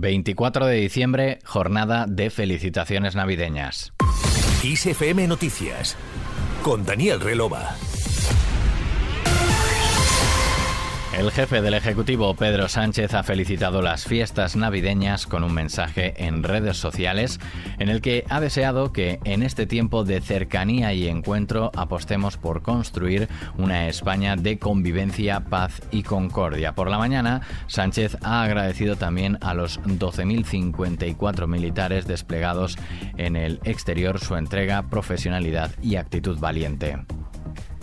24 de diciembre, jornada de felicitaciones navideñas. ISFM Noticias con Daniel Relova. El jefe del Ejecutivo, Pedro Sánchez, ha felicitado las fiestas navideñas con un mensaje en redes sociales en el que ha deseado que en este tiempo de cercanía y encuentro apostemos por construir una España de convivencia, paz y concordia. Por la mañana, Sánchez ha agradecido también a los 12.054 militares desplegados en el exterior su entrega, profesionalidad y actitud valiente.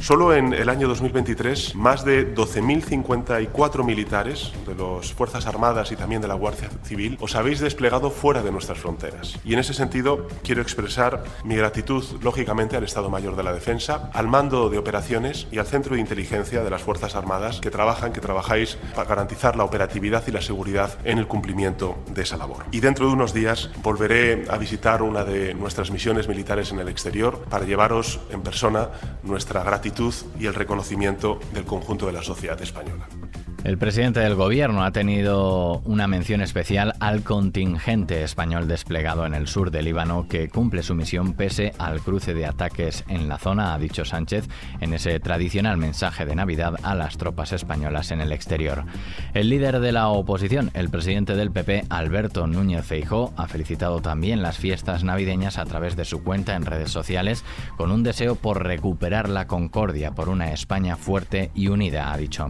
Solo en el año 2023, más de 12.054 militares de las Fuerzas Armadas y también de la Guardia Civil os habéis desplegado fuera de nuestras fronteras. Y en ese sentido, quiero expresar mi gratitud, lógicamente, al Estado Mayor de la Defensa, al mando de operaciones y al Centro de Inteligencia de las Fuerzas Armadas que trabajan, que trabajáis para garantizar la operatividad y la seguridad en el cumplimiento de esa labor. Y dentro de unos días volveré a visitar una de nuestras misiones militares en el exterior para llevaros en persona nuestra gratitud y el reconocimiento del conjunto de la sociedad española. El presidente del gobierno ha tenido una mención especial al contingente español desplegado en el sur del Líbano que cumple su misión pese al cruce de ataques en la zona, ha dicho Sánchez en ese tradicional mensaje de Navidad a las tropas españolas en el exterior. El líder de la oposición, el presidente del PP, Alberto Núñez Feijó, ha felicitado también las fiestas navideñas a través de su cuenta en redes sociales con un deseo por recuperar la concordia por una España fuerte y unida, ha dicho.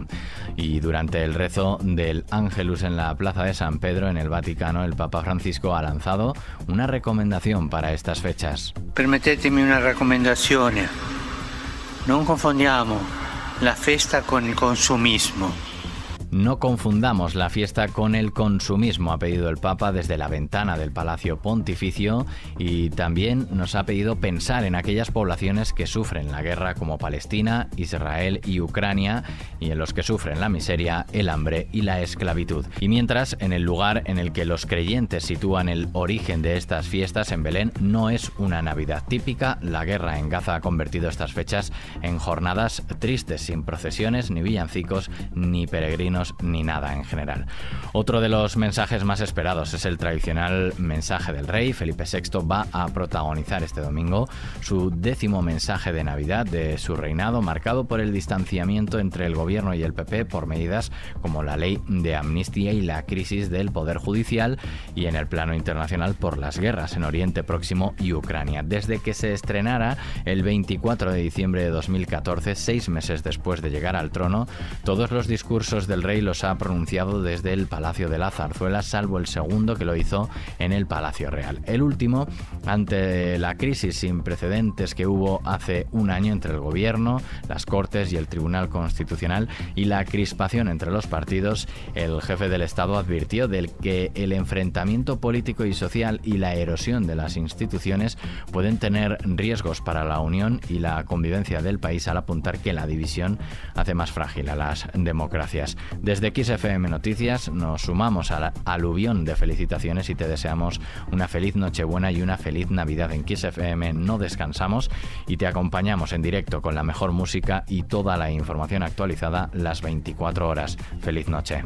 Y durante durante el rezo del Ángelus en la Plaza de San Pedro en el Vaticano, el Papa Francisco ha lanzado una recomendación para estas fechas. Una recomendación. No confundamos la fiesta con el consumismo. No confundamos la fiesta con el consumismo, ha pedido el Papa desde la ventana del Palacio Pontificio y también nos ha pedido pensar en aquellas poblaciones que sufren la guerra como Palestina, Israel y Ucrania y en los que sufren la miseria, el hambre y la esclavitud. Y mientras, en el lugar en el que los creyentes sitúan el origen de estas fiestas en Belén no es una Navidad típica, la guerra en Gaza ha convertido estas fechas en jornadas tristes, sin procesiones, ni villancicos, ni peregrinos ni nada en general. Otro de los mensajes más esperados es el tradicional mensaje del rey. Felipe VI va a protagonizar este domingo su décimo mensaje de Navidad de su reinado, marcado por el distanciamiento entre el gobierno y el PP por medidas como la ley de amnistía y la crisis del poder judicial y en el plano internacional por las guerras en Oriente Próximo y Ucrania. Desde que se estrenara el 24 de diciembre de 2014, seis meses después de llegar al trono, todos los discursos del rey los ha pronunciado desde el Palacio de la Zarzuela, salvo el segundo que lo hizo en el Palacio Real. El último, ante la crisis sin precedentes que hubo hace un año entre el Gobierno, las Cortes y el Tribunal Constitucional y la crispación entre los partidos, el jefe del Estado advirtió del que el enfrentamiento político y social y la erosión de las instituciones pueden tener riesgos para la unión y la convivencia del país al apuntar que la división hace más frágil a las democracias. Desde XFM Noticias nos sumamos al aluvión de felicitaciones y te deseamos una feliz Nochebuena y una feliz Navidad en XFM. No descansamos y te acompañamos en directo con la mejor música y toda la información actualizada las 24 horas. Feliz noche.